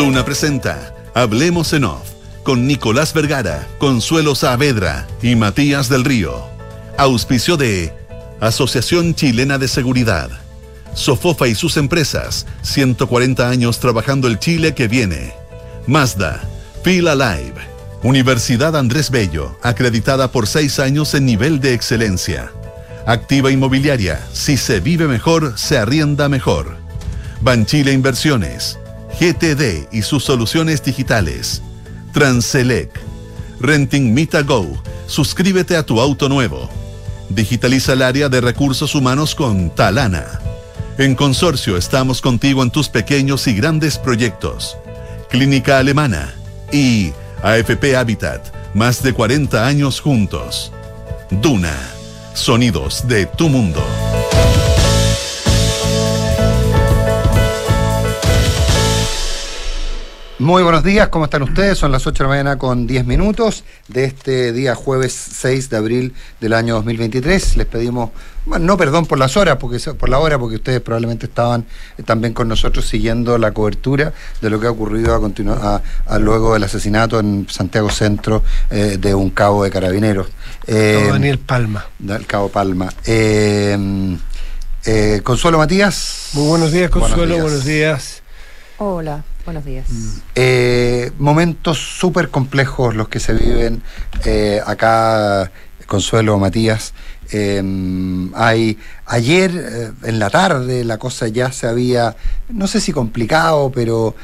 Duna presenta Hablemos en Off con Nicolás Vergara, Consuelo Saavedra y Matías del Río. Auspicio de Asociación Chilena de Seguridad. Sofofa y sus empresas, 140 años trabajando el Chile que viene. Mazda, Feel Alive. Universidad Andrés Bello, acreditada por seis años en nivel de excelencia. Activa Inmobiliaria, si se vive mejor, se arrienda mejor. Banchile Inversiones, GTD y sus soluciones digitales. Transelec. Renting Mita Go. Suscríbete a tu auto nuevo. Digitaliza el área de recursos humanos con Talana. En Consorcio estamos contigo en tus pequeños y grandes proyectos. Clínica Alemana y AFP Habitat, más de 40 años juntos. Duna, sonidos de tu mundo. Muy buenos días, ¿cómo están ustedes? Son las 8 de la mañana con 10 minutos de este día jueves 6 de abril del año 2023. Les pedimos, bueno, no perdón por las horas, porque por la hora, porque ustedes probablemente estaban eh, también con nosotros siguiendo la cobertura de lo que ha ocurrido a, a, luego del asesinato en Santiago Centro eh, de un cabo de carabineros. Eh, Daniel Palma. Del cabo Palma. Consuelo Matías. Muy buenos días, Consuelo, buenos días. Hola. Buenos días. Eh, momentos súper complejos los que se viven eh, acá, Consuelo, Matías. Em, hay ayer eh, en la tarde la cosa ya se había, no sé si complicado, pero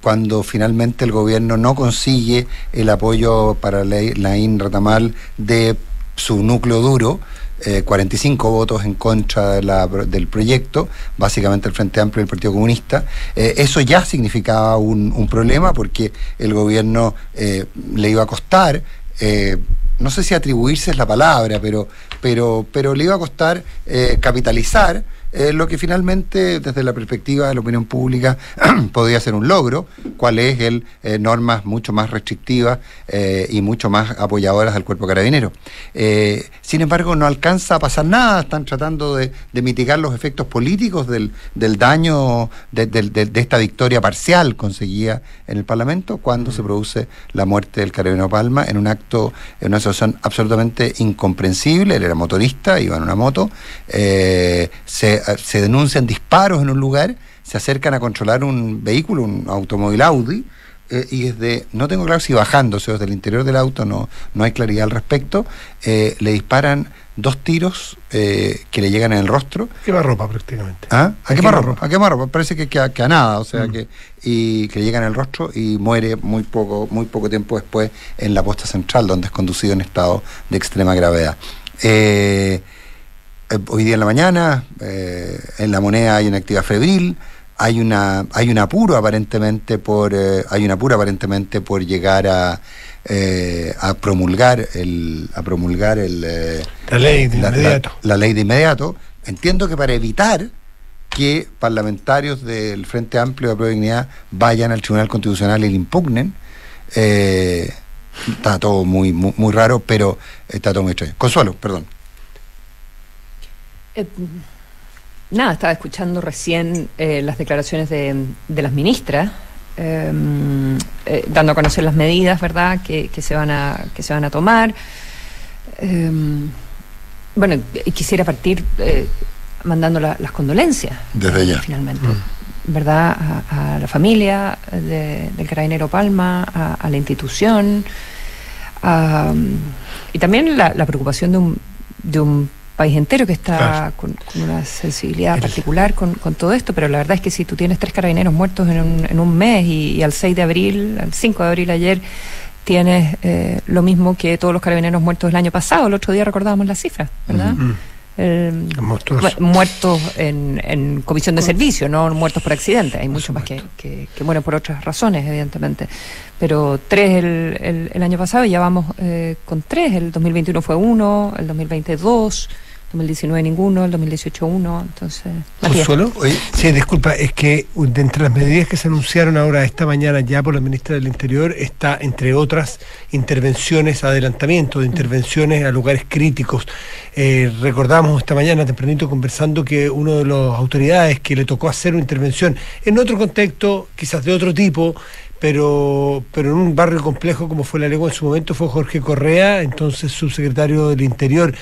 cuando finalmente el gobierno no consigue el apoyo para la, la Ratamal de su núcleo duro, 45 eh, votos en contra del proyecto, básicamente el Frente Amplio y el Partido Comunista. Eh, eso ya significaba un, problema porque el gobierno eh, le iba a costar no sé si atribuirse es la palabra, pero, pero, pero le iba a costar capitalizar eh, lo que finalmente, desde la perspectiva de la opinión pública, podría ser un logro, cuál es el eh, normas mucho más restrictivas eh, y mucho más apoyadoras del cuerpo carabinero. sin embargo, no alcanza a pasar nada, están tratando de, mitigar los efectos políticos del, daño de, esta victoria parcial conseguida en el Parlamento cuando se produce la muerte del carabinero Palma en un acto, en una situación absolutamente incomprensible, él era motorista, iba en una moto, se se denuncian disparos en un lugar, se acercan a controlar un vehículo, un automóvil Audi, eh, y desde, no tengo claro si bajándose o desde el interior del auto, no, no hay claridad al respecto, eh, le disparan dos tiros que le llegan en el rostro. Quema ropa prácticamente. ¿Ah? A quemar ropa, a quemar ropa, parece que, que, a, que a nada, o sea mm. que, y que le llegan en el rostro y muere muy poco, muy poco tiempo después en la posta central, donde es conducido en estado de extrema gravedad. Eh, eh, hoy día en la mañana, eh, en la moneda hay una actividad febril, hay una, hay un apuro aparentemente por, eh, hay un apuro aparentemente por llegar a, a promulgar el, a promulgar el la ley de inmediato. La, ley de inmediato. Entiendo que para evitar que parlamentarios del Frente Amplio de Dignidad vayan al Tribunal Constitucional y le impugnen. está todo muy, muy, muy raro, pero está todo muy extraño. Consuelo, perdón. Eh, nada, estaba escuchando recién eh, las declaraciones de, las ministras, em, eh, dando a conocer las medidas, ¿verdad?, que, se, van a, que se van a tomar. Em, bueno, quisiera partir mandando las condolencias. Desde ya. Finalmente. Mm. ¿Verdad? A, la familia del carabinero Palma, a, la institución, y también la, preocupación de un, de un país entero que está con, una sensibilidad particular con, todo esto, pero la verdad es que si tú tienes tres carabineros muertos en un, en un mes y, al 6 de abril, al 5 de abril ayer, tienes eh, lo mismo que todos los carabineros muertos del año pasado, el otro día recordábamos las cifras, ¿verdad? muertos en, en, comisión de servicio, no muertos por accidente. Hay muchos más que, que, mueren por otras razones, evidentemente. Pero tres el, el, año pasado y ya vamos eh, con tres. El 2021 fue uno, el 2022 2019 ninguno, el 2018 uno, entonces... ¿Consuelo? Sí, disculpa, es que de entre las medidas que se anunciaron ahora esta mañana ya por la ministra del Interior está, entre otras, intervenciones, adelantamiento de intervenciones a lugares críticos. Eh, recordamos esta mañana, tempranito, conversando que uno de las autoridades que le tocó hacer una intervención en otro contexto, quizás de otro tipo, pero, pero en un barrio complejo como fue la Legua en su momento fue Jorge Correa, entonces subsecretario del Interior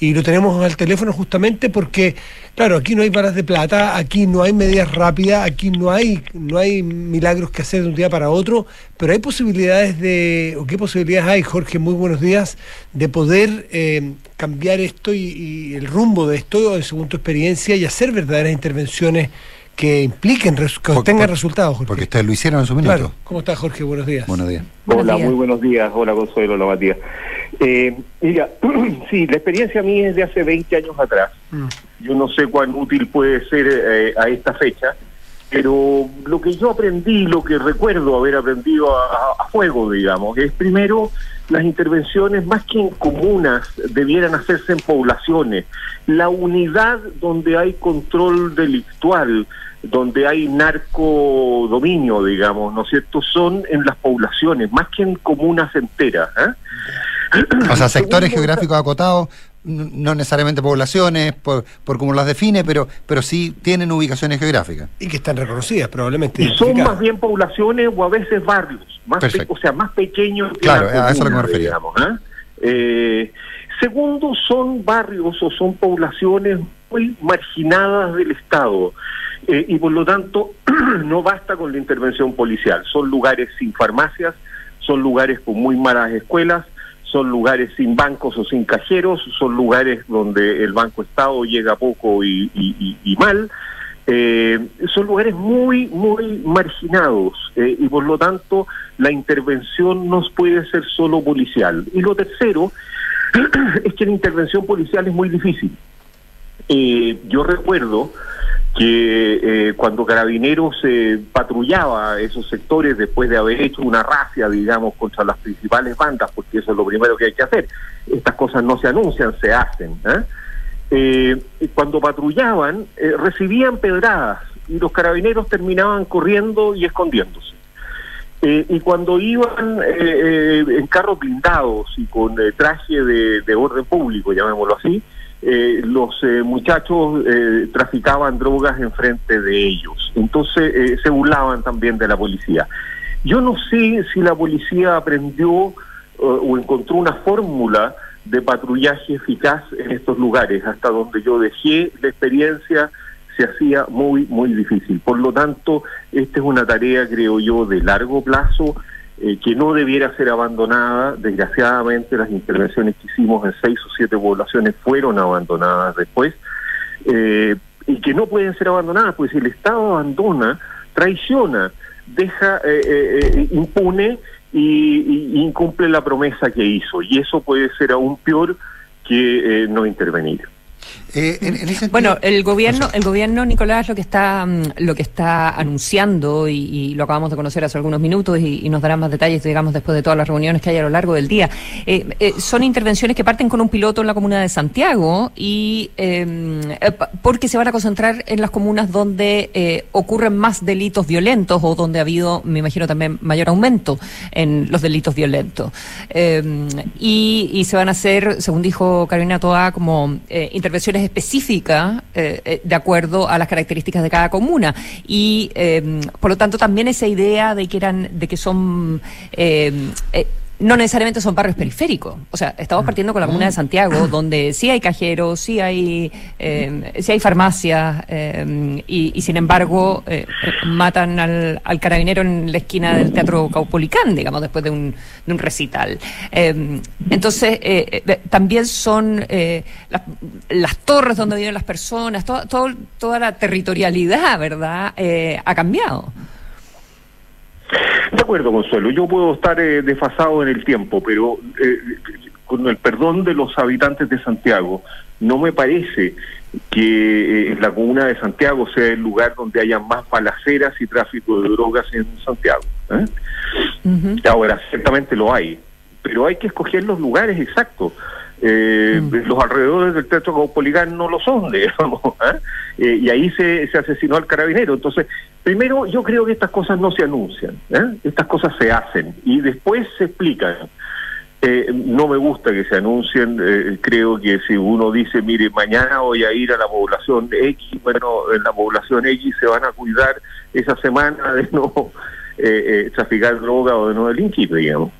y lo tenemos al teléfono justamente porque, claro, aquí no hay balas de plata, aquí no hay medidas rápidas, aquí no hay, no hay milagros que hacer de un día para otro, pero hay posibilidades de, o qué posibilidades hay, Jorge, muy buenos días, de poder eh, cambiar esto y, el rumbo de esto, según tu experiencia, y hacer verdaderas intervenciones que impliquen, que tengan resultados, Jorge. Porque ustedes lo hicieron en su minuto. Claro. ¿Cómo está, Jorge? Buenos días. Buenos días. Hola, muy buenos días. Hola, Consuelo, hola, Matías. Eh, mira, sí, la experiencia mía es de hace 20 años atrás. Mm. Yo no sé cuán útil puede ser eh, a esta fecha, pero lo que yo aprendí, lo que recuerdo haber aprendido a, fuego, digamos, es primero las intervenciones más que en comunas debieran hacerse en poblaciones. La unidad donde hay control delictual, donde hay narcodominio, digamos, ¿no es cierto?, son en las poblaciones, más que en comunas enteras. ¿eh? O sea, sectores geográficos acotados, no necesariamente poblaciones, por, por como las define, pero, pero sí tienen ubicaciones geográficas. Y que están reconocidas, probablemente. Y son más bien poblaciones o a veces barrios, más o sea, más pequeños. Que claro, a eso es lo que me refería. ¿eh? Eh, segundo, son barrios o son poblaciones muy marginadas del Estado. Eh, y por lo tanto no basta con la intervención policial. Son lugares sin farmacias, son lugares con muy malas escuelas, son lugares sin bancos o sin cajeros, son lugares donde el Banco Estado llega poco y, mal. Eh, son lugares muy, muy marginados eh, y por lo tanto la intervención no puede ser solo policial. Y lo tercero es que la intervención policial es muy difícil. Eh, yo recuerdo que eh, cuando Carabineros eh, patrullaba esos sectores después de haber hecho una racia, digamos, contra las principales bandas, porque eso es lo primero que hay que hacer, estas cosas no se anuncian, se hacen. ¿eh? cuando patrullaban, recibían pedradas y los carabineros terminaban corriendo y escondiéndose. y cuando iban en carros blindados y con traje de orden público, llamémoslo así, eh, los eh, muchachos eh, traficaban drogas enfrente de ellos. Entonces se burlaban también de la policía. Yo no sé si la policía aprendió o encontró una fórmula de patrullaje eficaz en estos lugares. Hasta donde yo dejé la experiencia se hacía muy, muy difícil. Por lo tanto, esta es una tarea, creo yo, de largo plazo eh, que no debiera ser abandonada. Desgraciadamente las intervenciones que hicimos en seis o siete poblaciones fueron abandonadas después eh, y que no pueden ser abandonadas, pues si el Estado abandona, traiciona, deja eh, impune y, incumple la promesa que hizo y eso puede ser aún peor que no intervenir. Eh, bueno, el gobierno, el gobierno, Nicolás, lo que está, mm, lo que está anunciando y, lo acabamos de conocer hace algunos minutos y, nos dará más detalles, digamos, después de todas las reuniones que hay a lo largo del día. Eh, eh, son intervenciones que parten con un piloto en la comuna de Santiago y em, porque se van a concentrar en las comunas donde ocurren más delitos violentos o donde ha habido, me imagino, también mayor aumento en los delitos violentos. Em, y, se van a hacer, según dijo Carolina Toa, como intervenciones específica eh, eh, de acuerdo a las características de cada comuna. Y eh, por lo tanto también esa idea de que eran de que son no necesariamente son barrios periféricos. O sea, estamos partiendo con la comuna de Santiago, donde sí hay cajeros, sí hay, eh, sí hay farmacias, eh, y, sin embargo eh, matan al, al, carabinero en la esquina del Teatro Caupolicán, digamos, después de un, de un recital. entonces, también son las, las, torres donde viven las personas, todo, toda la territorialidad, ¿verdad?, ha cambiado. De acuerdo, Consuelo. Yo puedo estar eh, desfasado en el tiempo, pero eh, con el perdón de los habitantes de Santiago, no me parece que eh, la comuna de Santiago sea el lugar donde haya más balaceras y tráfico de drogas en Santiago. Ahora, ciertamente lo hay, pero hay que escoger los lugares exactos. Eh, mm. Los alrededores del Teatro Caupolicán no lo son, digamos. ¿eh? Eh, y ahí se, se asesinó al carabinero. Entonces, primero, yo creo que estas cosas no se anuncian, estas cosas se hacen y después se explican. no me gusta que se anuncien, creo que si uno dice, mire, mañana voy a ir a la población X, bueno, en la población X se van a cuidar esa semana de no traficar droga o de no delinquir, digamos.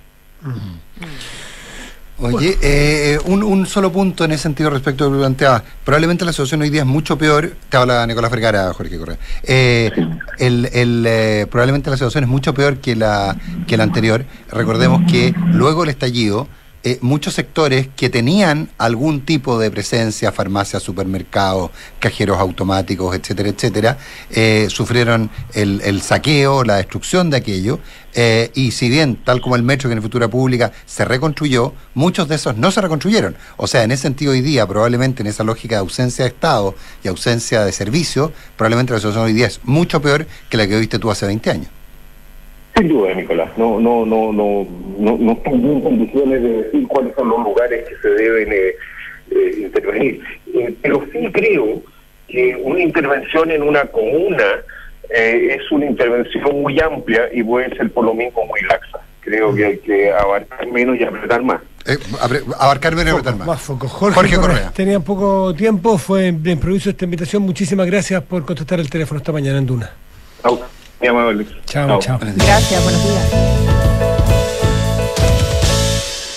Oye, eh, un, un, solo punto en ese sentido respecto a lo que planteaba. Probablemente la situación hoy día es mucho peor. Te habla Nicolás Vergara, Jorge Correa. Eh, el, el, eh, probablemente la situación es mucho peor que la, que la anterior. Recordemos que luego del estallido, eh, muchos sectores que tenían algún tipo de presencia, farmacias, supermercados, cajeros automáticos, etcétera, etcétera, eh, sufrieron el, saqueo, la destrucción de aquello, eh, y si bien, tal como el metro que en Futura Pública se reconstruyó, muchos de esos no se reconstruyeron. O sea, en ese sentido hoy día, probablemente en esa lógica de ausencia de Estado y ausencia de servicio, probablemente la situación hoy día es mucho peor que la que viste tú hace 20 años. Sin duda, Nicolás. No, no, no, no, no, no estoy en condiciones de decir cuáles son los lugares que se deben eh, eh, intervenir. Eh, pero sí creo que una intervención en una comuna es una intervención muy amplia y puede ser por lo mismo muy laxa. Creo que hay que abarcar menos y apretar más. abarcar menos y apretar más. Jorge, Correa. Tenía poco tiempo, fue de improviso esta invitación. Muchísimas gracias por contestar el teléfono esta mañana en Duna. Muy amable. Chao, chao. Gracias, buenos días.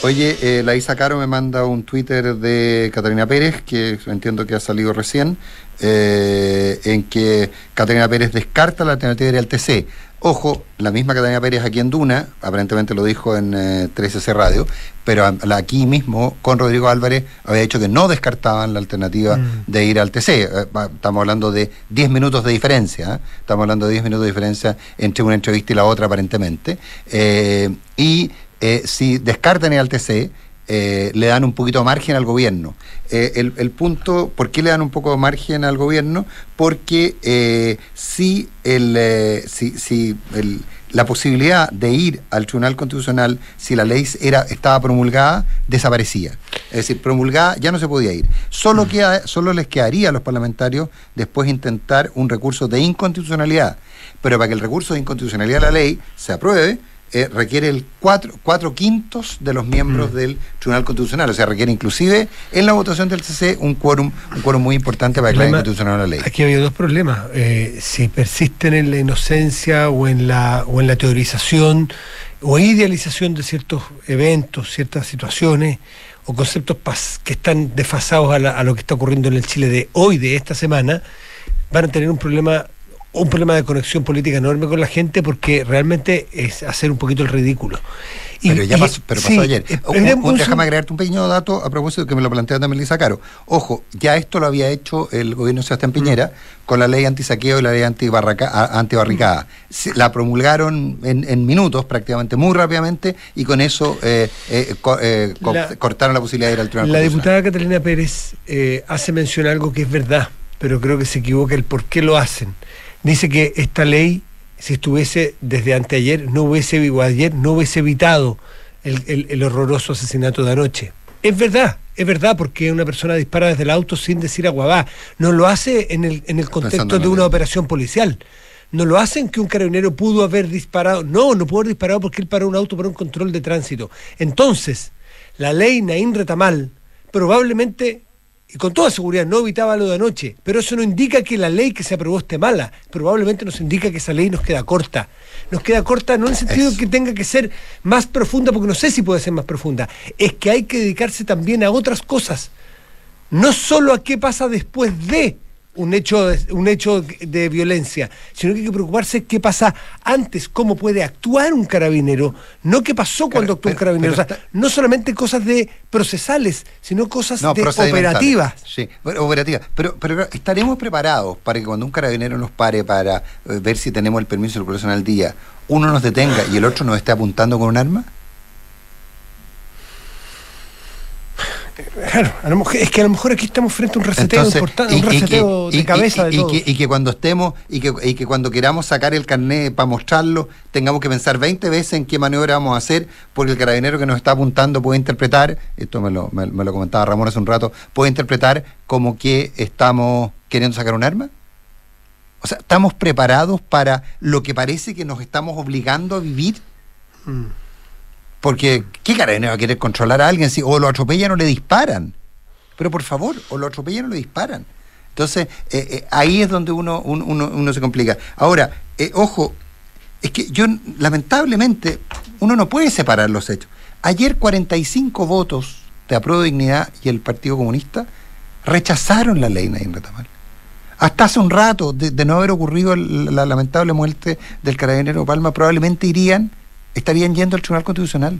Oye, eh, la Isa Caro me manda un Twitter de Catalina Pérez, que entiendo que ha salido recién, eh, en que Catalina Pérez descarta la alternativa del TC. Ojo, la misma Catalina Pérez aquí en Duna, aparentemente lo dijo en 13C eh, Radio, pero aquí mismo con Rodrigo Álvarez había dicho que no descartaban la alternativa mm. de ir al TC. Eh, estamos hablando de 10 minutos de diferencia, ¿eh? estamos hablando de 10 minutos de diferencia entre una entrevista y la otra aparentemente. y si descartan al TC, eh, le dan un poquito de margen al gobierno. Eh, el, punto, ¿por qué le dan un poco de margen al gobierno? Porque eh, si, el, si, si la posibilidad de ir al Tribunal Constitucional, si la ley era, estaba promulgada, desaparecía. Es decir, promulgada ya no se podía ir. Solo, mm. queda, solo les quedaría a los parlamentarios después intentar un recurso de inconstitucionalidad. Pero para que el recurso de inconstitucionalidad de la ley se apruebe, eh, requiere el cuatro, cuatro quintos de los miembros mm. del Tribunal Constitucional. O sea, requiere inclusive en la votación del CC un quórum, un quórum muy importante para declarar inconstitucional la ley. Aquí había dos problemas. Eh, si persisten en la inocencia o en la, o en la teorización o idealización de ciertos eventos, ciertas situaciones o conceptos que están desfasados a, a lo que está ocurriendo en el Chile de hoy, de esta semana, van a tener un problema un problema de conexión política enorme con la gente porque realmente es hacer un poquito el ridículo. pero ya pasó, pero pasó ayer. Eh, déjame agregarte un pequeño dato a propósito que me lo plantea también Lisa Caro. Ojo, ya esto lo había hecho el gobierno de Sebastián Piñera mm. con la ley antisaqueo y la ley antibarricada. La promulgaron en, minutos prácticamente, muy rápidamente, y con eso eh, eh, cortaron la posibilidad de ir al tribunal. La diputada Catalina Pérez hace mención a algo que es verdad, pero creo que se equivoca el por qué lo hacen dice que esta ley, si estuviese desde anteayer, no hubiese, ayer, no hubiese evitado el, horroroso asesinato de anoche. Es verdad, es verdad, porque una persona dispara desde el auto sin decir aguabá. No lo hace en el, en el contexto de una operación policial. No lo hacen que un carabinero pudo haber disparado. No, no pudo haber disparado porque él paró un auto para un control de tránsito. Entonces, la ley Naín Retamal probablemente y con toda seguridad no evitaba lo de anoche, pero eso no indica que la ley que se aprobó esté mala, probablemente nos indica que esa ley nos queda corta. Nos queda corta no en el sentido de que tenga que ser más profunda, porque no sé si puede ser más profunda, es que hay que dedicarse también a otras cosas, no solo a qué pasa después de un hecho, un hecho de violencia, sino que hay que preocuparse qué pasa antes, cómo puede actuar un carabinero, no qué pasó cuando actuó un carabinero. no solamente cosas de procesales, sino cosas de operativas. Sí, operativas. Pero, pero estaremos preparados para que cuando un carabinero nos pare para eh, ver si tenemos el permiso de circulación al día, uno nos detenga y el otro nos esté apuntando con un arma. Claro, a lo mejor, es que a lo mejor aquí estamos frente a un reseteo importante, un reseteo de cabeza de todos. Y que, cuando estemos, y que, y que cuando queramos sacar el carnet para mostrarlo, tengamos que pensar 20 veces en qué maniobra vamos a hacer, porque el carabinero que nos está apuntando puede interpretar, esto me lo, me, lo comentaba Ramón hace un rato, puede interpretar como que estamos queriendo sacar un arma. O sea, ¿estamos preparados para lo que parece que nos estamos obligando a vivir? Mm. Porque, ¿qué carabinero va a querer controlar a alguien si o lo atropellan o le disparan? Pero por favor, o lo atropellan o le disparan. Entonces, eh, eh, ahí es donde uno, uno, se complica. Ahora, eh, ojo, es que yo, lamentablemente, uno no puede separar los hechos. Ayer 45 votos de Apruebo Dignidad y el Partido Comunista rechazaron la ley Nain Retamal. Hasta hace un rato de, de, no haber ocurrido la lamentable muerte del carabinero Palma, probablemente irían estarían yendo al Tribunal Constitucional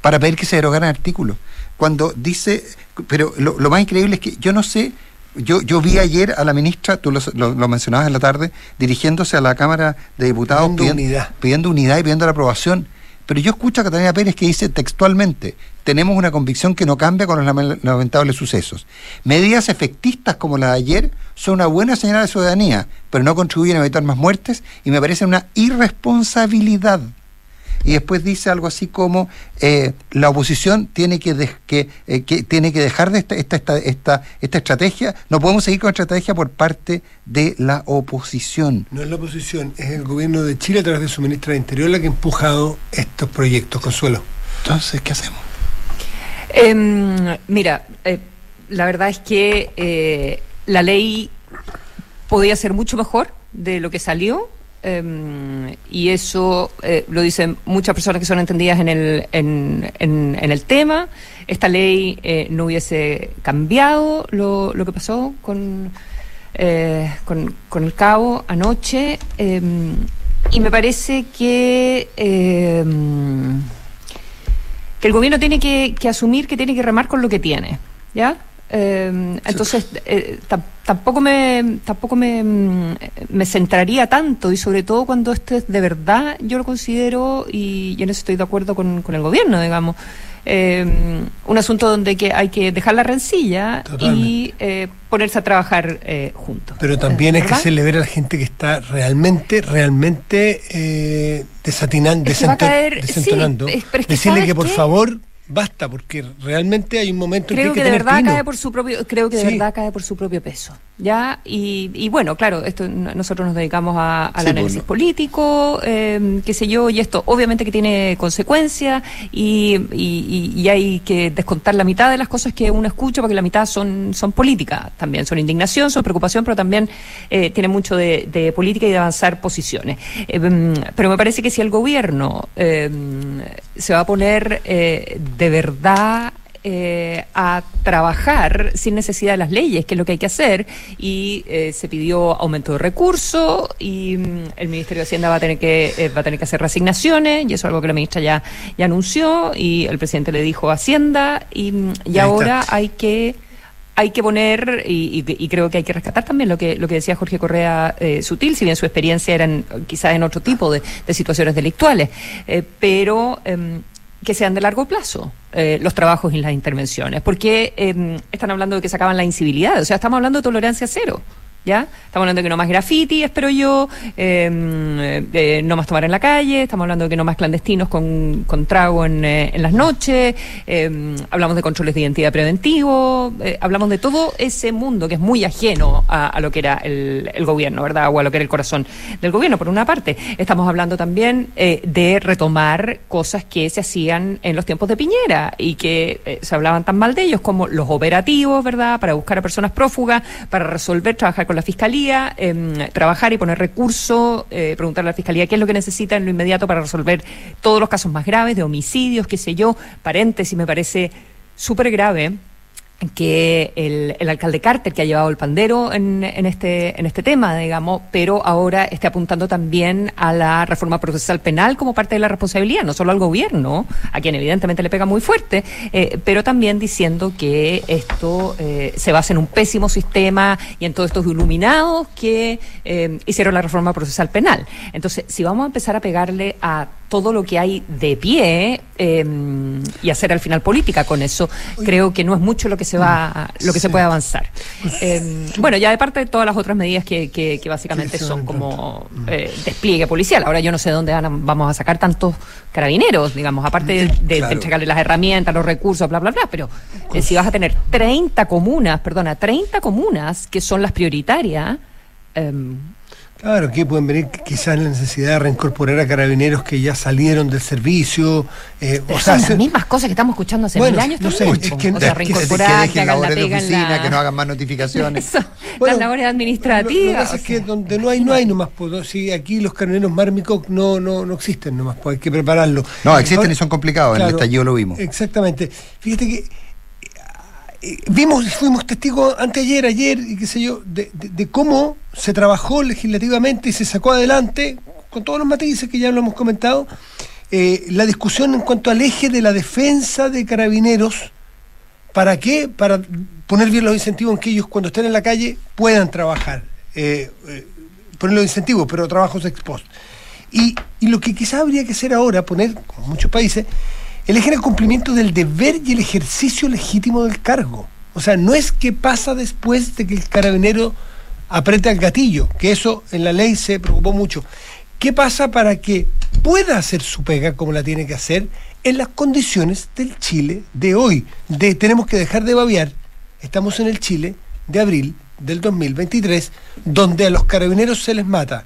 para pedir que se derogaran artículos. Cuando dice, pero lo, más increíble es que yo no sé, yo, yo vi ayer a la ministra, tú lo, mencionabas en la tarde, dirigiéndose a la Cámara de Diputados pidiendo, unidad. pidiendo unidad y pidiendo la aprobación. Pero yo escucho a Catalina Pérez que dice textualmente, tenemos una convicción que no cambia con los lamentables sucesos. Medidas efectistas como la de ayer son una buena señal de ciudadanía, pero no contribuyen a evitar más muertes y me parece una irresponsabilidad y después dice algo así como eh, la oposición tiene que, eh, que, tiene que dejar de esta, esta, esta, esta, estrategia, no podemos seguir con estrategia por parte de la oposición. No es la oposición, es el gobierno de Chile a través de su ministra de Interior la que ha empujado estos proyectos, Consuelo. Entonces, ¿qué hacemos? Em, mira, eh, la verdad es que la ley podía ser mucho mejor de lo que salió Em, y eso eh, lo dicen muchas personas que son entendidas en el, en, en, el tema. Esta ley eh, no hubiese cambiado lo, lo que pasó con, eh, con, con, el cabo anoche. Em, y me parece que, em, que el gobierno tiene que, que asumir que tiene que remar con lo que tiene. ¿Ya? Eh, entonces, eh, tampoco me tampoco me, mm, me, centraría tanto y sobre todo cuando esto es de verdad, yo lo considero y yo eso estoy de acuerdo con, con el gobierno, digamos. Eh, un asunto donde que hay que dejar la rencilla y eh, ponerse a trabajar eh, juntos. Pero también hay que celebrar a la gente que está realmente, realmente desatinando, desentonando. Decirle que por favor basta, porque realmente hay un momento creo en que, que de verdad cae por su propio, creo que de verdad cae por su propio peso, ya y, y bueno, claro, esto nosotros nos dedicamos a, al pues, análisis político, eh, qué sé yo, y esto obviamente que tiene consecuencias y, y, y, hay que descontar la mitad de las cosas que uno escucha, porque la mitad son son políticas, también son indignación, son preocupación, pero también eh, tiene mucho de, de, política y de avanzar posiciones. Eh, pero me parece que si el gobierno eh, se va a poner eh, de verdad eh, a trabajar sin necesidad de las leyes, que es lo que hay que hacer, y eh, se pidió aumento de recursos y mm, el Ministerio de Hacienda va a tener que eh, va a tener que hacer resignaciones y eso es algo que la ministra ya ya anunció y el presidente le dijo a Hacienda y, mm, y ahora hay que hay que poner y, creo que hay que rescatar también lo que lo que decía Jorge Correa Sutil, si bien su experiencia era quizás en otro tipo de, de situaciones delictuales, pero em, que sean de largo plazo eh, los trabajos y las intervenciones, porque eh, están hablando de que se acaban la incivilidad, o sea, estamos hablando de tolerancia cero. ¿Ya? Estamos hablando de que no más graffiti, espero yo, eh, no más tomar en la calle, estamos hablando de que no más clandestinos con, con trago en, eh, en las noches, em, hablamos de controles de identidad preventivo, eh, hablamos de todo ese mundo que es muy ajeno a, a lo que era el, el, gobierno, ¿verdad? O a lo que era el corazón del gobierno, por una parte. Estamos hablando también de retomar cosas que se hacían en los tiempos de Piñera y que se hablaban tan mal de ellos como los operativos, ¿verdad? Para buscar a personas prófugas, para resolver, trabajar con la Fiscalía, em, trabajar y poner recursos, eh, preguntarle a la Fiscalía qué es lo que necesita en lo inmediato para resolver todos los casos más graves de homicidios, qué sé yo. Paréntesis, me parece súper grave que el, el, alcalde Carter, que ha llevado el pandero en, en, este, en este tema, digamos, pero ahora esté apuntando también a la reforma procesal penal como parte de la responsabilidad, no solo al gobierno, a quien evidentemente le pega muy fuerte, eh, pero también diciendo que esto eh, se basa en un pésimo sistema y en todos estos iluminados que eh, hicieron la reforma procesal penal. Entonces, si vamos a empezar a pegarle a todo lo que hay de pie em, y hacer al final política con eso. Creo que no es mucho lo que se va, lo que se puede avanzar. Em, bueno, ya de parte de todas las otras medidas que, que, básicamente son como eh, despliegue policial. Ahora yo no sé dónde vamos a sacar tantos carabineros, digamos, aparte de, entregarle las herramientas, los recursos, bla, bla, bla, pero eh, si vas a tener 30 comunas, perdona, 30 comunas que son las prioritarias, em, Claro, aquí pueden venir quizás la necesidad de reincorporar a carabineros que ya salieron del servicio. Eh, o sea, son las mismas cosas que estamos escuchando hace mil años. No sé, es que, o sea, reincorporar, que, hagan la pega de oficina, la... que no hagan más notificaciones. las labores administrativas. Lo, que pasa es que donde no hay, no hay nomás. Pues, si aquí los carabineros mármicos no, no, no existen nomás, pues hay que prepararlo. No, existen y son complicados, en el estallido lo vimos. Exactamente. Fíjate que eh, vimos, fuimos testigos anteayer, ayer, y qué sé yo, de, cómo se trabajó legislativamente y se sacó adelante, con todos los matices que ya lo hemos comentado, eh, la discusión en cuanto al eje de la defensa de carabineros. ¿Para qué? Para poner bien los incentivos en que ellos cuando estén en la calle puedan trabajar. Eh, poner los incentivos, pero trabajos ex. Y, y lo que quizás habría que hacer ahora, poner, como muchos países, el eje el cumplimiento del deber y el ejercicio legítimo del cargo. O sea, no es que pasa después de que el carabinero aprieta el gatillo, que eso en la ley se preocupó mucho. ¿Qué pasa para que pueda hacer su pega como la tiene que hacer en las condiciones del Chile de hoy? De, tenemos que dejar de babiar. Estamos en el Chile de abril del 2023, donde a los carabineros se les mata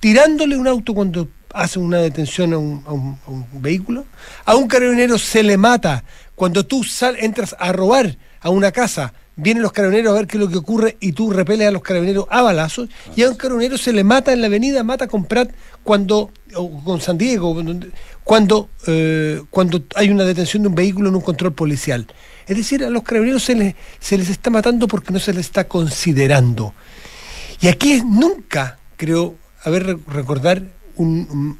tirándole un auto cuando hace una detención a un, vehículo. A un carabinero se le mata cuando tú sal, entras a robar a una casa. Vienen los carabineros a ver qué es lo que ocurre y tú repeles a los carabineros a balazos. Y a un carabinero se le mata en la avenida, mata con Prat cuando, o con San Diego, cuando, eh, cuando hay una detención de un vehículo en un control policial. Es decir, a los carabineros se les, se les está matando porque no se les está considerando. Y aquí es nunca, creo, a ver, recordar un,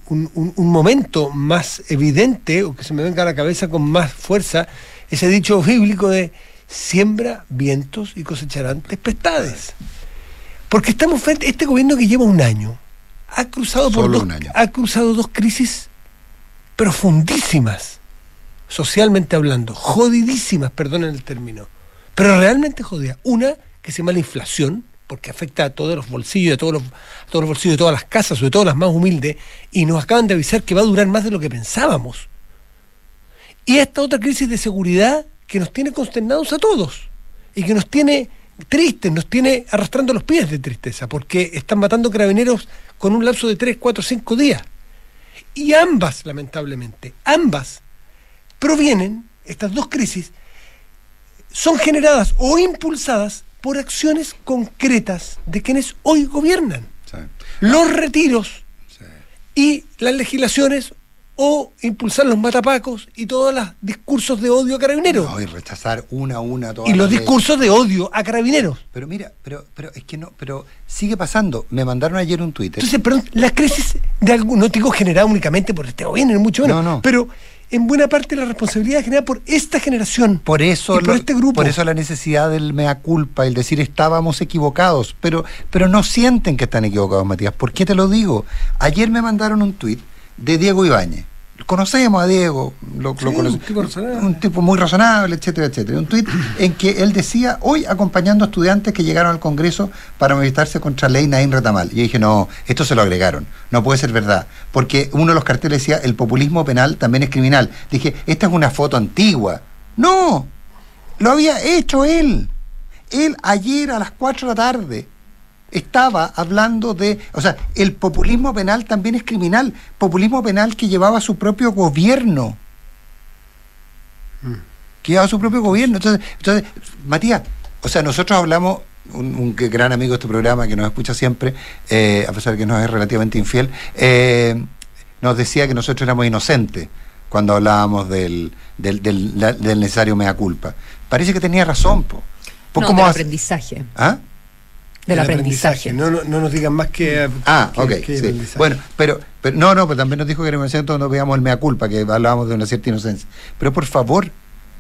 momento más evidente o que se me venga a la cabeza con más fuerza ese dicho bíblico de siembra vientos y cosecharán tempestades. Porque estamos frente, este gobierno que lleva un año ha cruzado por dos, ha cruzado dos crisis profundísimas, socialmente hablando, jodidísimas, perdonen el término, pero realmente jodidas. Una que se llama la inflación, porque afecta a todos los bolsillos, de todos los, todos los bolsillos de todas las casas, sobre todo las más humildes, y nos acaban de avisar que va a durar más de lo que pensábamos. Y esta otra crisis de seguridad que nos tiene consternados a todos y que nos tiene tristes, nos tiene arrastrando los pies de tristeza, porque están matando carabineros con un lapso de 3, 4, 5 días. Y ambas, lamentablemente, ambas provienen, estas dos crisis, son generadas o impulsadas por acciones concretas de quienes hoy gobiernan. Los retiros y las legislaciones o impulsar los matapacos y todos los discursos de odio a carabineros. y rechazar una a una todas Y los discursos de odio a carabineros. Pero mira, pero, pero es que no, pero sigue pasando. Me mandaron ayer un Twitter. Entonces, perdón, las crisis de algún, no digo generada únicamente por este gobierno, mucho menos. No, no. Pero en buena parte la responsabilidad generada por esta generación. Por eso, por este grupo. Por eso la necesidad del mea culpa, el decir estábamos equivocados, pero, pero no sienten que están equivocados, Matías. ¿Por qué te lo digo? Ayer me mandaron un tuit de Diego Ibáñez conocemos a Diego, lo, un, tipo un, tipo muy razonable, etcétera, etcétera. Un tuit en que él decía, hoy acompañando a estudiantes que llegaron al Congreso para manifestarse contra ley Naín Retamal. Y yo dije, no, esto se lo agregaron, no puede ser verdad, porque uno de los carteles decía, el populismo penal también es criminal. Dije, esta es una foto antigua. No, lo había hecho él. Él ayer a las 4 de la tarde estaba hablando de, o sea, el populismo penal también es criminal, populismo penal que llevaba su propio gobierno. Mm. Que llevaba su propio gobierno. Entonces, entonces Matías, o sea, nosotros hablamos, un, gran amigo de este programa que nos escucha siempre, eh, a pesar de que nos es relativamente infiel, eh, nos decía que nosotros éramos inocentes cuando hablábamos del, del, del, necesario mea culpa. Parece que tenía razón, po. no, aprendizaje. ¿Ah? Del aprendizaje. No, no, no, nos digan más que. Ah, ok. Bueno, pero, pero no, no, pero también nos dijo que en el momento no veíamos el mea culpa, que hablábamos de una cierta inocencia. Pero por favor,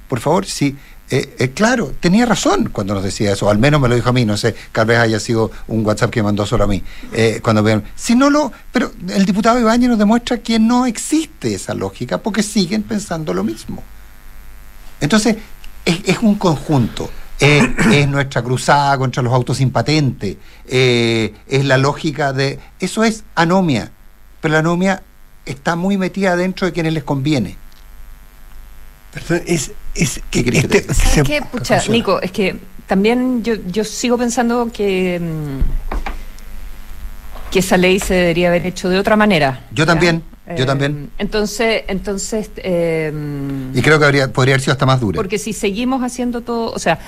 por favor, si Eh, eh, claro, tenía razón cuando nos decía eso, al menos me lo dijo a mí, no sé, tal vez haya sido un WhatsApp que mandó solo a mí. Eh, cuando vean, si no lo, pero el diputado Ibañez nos demuestra que no existe esa lógica porque siguen pensando lo mismo. Entonces, es, un conjunto. Es nuestra cruzada contra los autos sin patente, es la lógica de... Eso es anomia, pero la anomia está muy metida dentro de quienes les conviene. es, es ¿Qué este, que Pucha, Nico, es que también yo, yo sigo pensando que, mm, que esa ley se debería haber hecho de otra manera. Yo también. Yo también. Em, entonces, entonces. Eh, y creo que habría, podría haber sido hasta más dura. Porque si seguimos haciendo todo, o sea,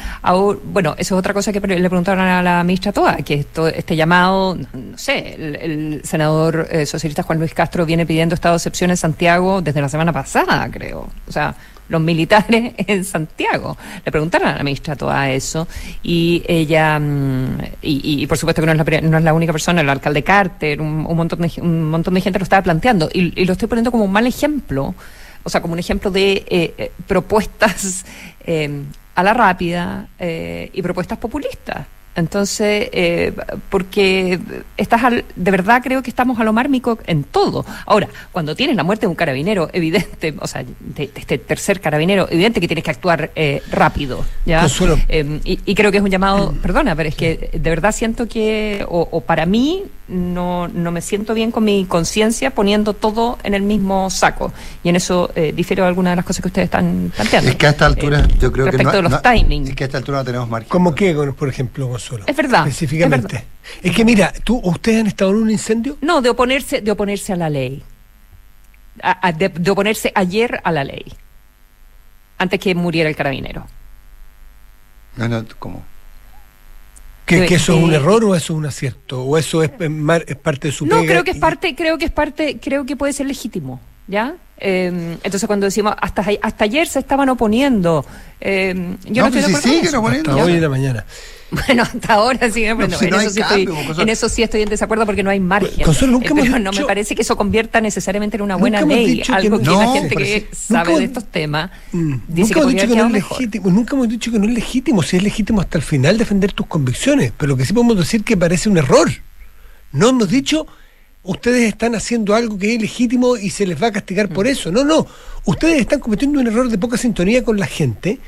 bueno, eso es otra cosa que le preguntaron a la ministra Toa, que esto, este llamado, no sé, el, senador eh, socialista Juan Luis Castro viene pidiendo estado de excepción en Santiago desde la semana pasada, creo. O sea, los militares en Santiago. Le preguntaron a la ministra todo eso y ella, mm, y, por supuesto que no es, la, no es la única persona, el alcalde Carter, un, montón, de, un montón de gente lo estaba planteando y, lo estoy poniendo como un mal ejemplo, o sea, como un ejemplo de eh, eh, propuestas eh, a la rápida y propuestas populistas. Entonces, eh, porque estás de verdad creo que estamos a lo mármico en todo. Ahora, cuando tienes la muerte de un carabinero, evidente, o sea, de, este tercer carabinero, evidente que tienes que actuar eh, rápido, ¿ya? Eh, y, creo que es un llamado, perdona, pero es que de verdad siento que, o, para mí, no, no me siento bien con mi conciencia poniendo todo en el mismo saco. Y en eso eh, difiero algunas de las cosas que ustedes están planteando. Es que a esta altura, yo creo que no, de los timings. Es que a esta altura no tenemos margen. ¿Cómo qué, por ejemplo, es verdad. Específicamente. Es, que mira, ¿tú, ¿ustedes han estado en un incendio? No, de oponerse, de oponerse a la ley. de, oponerse ayer a la ley. Antes que muriera el carabinero. No, no, ¿cómo? ¿Que, eso es un error o eso es un acierto? ¿O eso es, es parte de su No, creo que es parte, creo que es parte, creo que puede ser legítimo, ¿ya? Em, entonces cuando decimos hasta, hasta ayer se estaban oponiendo, eh, yo no, no estoy de acuerdo Hasta hoy en la mañana. Bueno, hasta ahora sí, en, eso sí estoy, en eso sí estoy en desacuerdo porque no hay margen. Consuelo, nunca eh, pero no me parece que eso convierta necesariamente en una buena ley, algo que, la gente que sabe de estos temas mm, dice nunca que, hemos dicho que no es legítimo, nunca hemos dicho que no es legítimo, si es legítimo hasta el final defender tus convicciones, pero lo que sí podemos decir que parece un error. No hemos dicho ustedes están haciendo algo que es legítimo y se les va a castigar por mm. eso. No, no. Ustedes están cometiendo un error de poca sintonía con la gente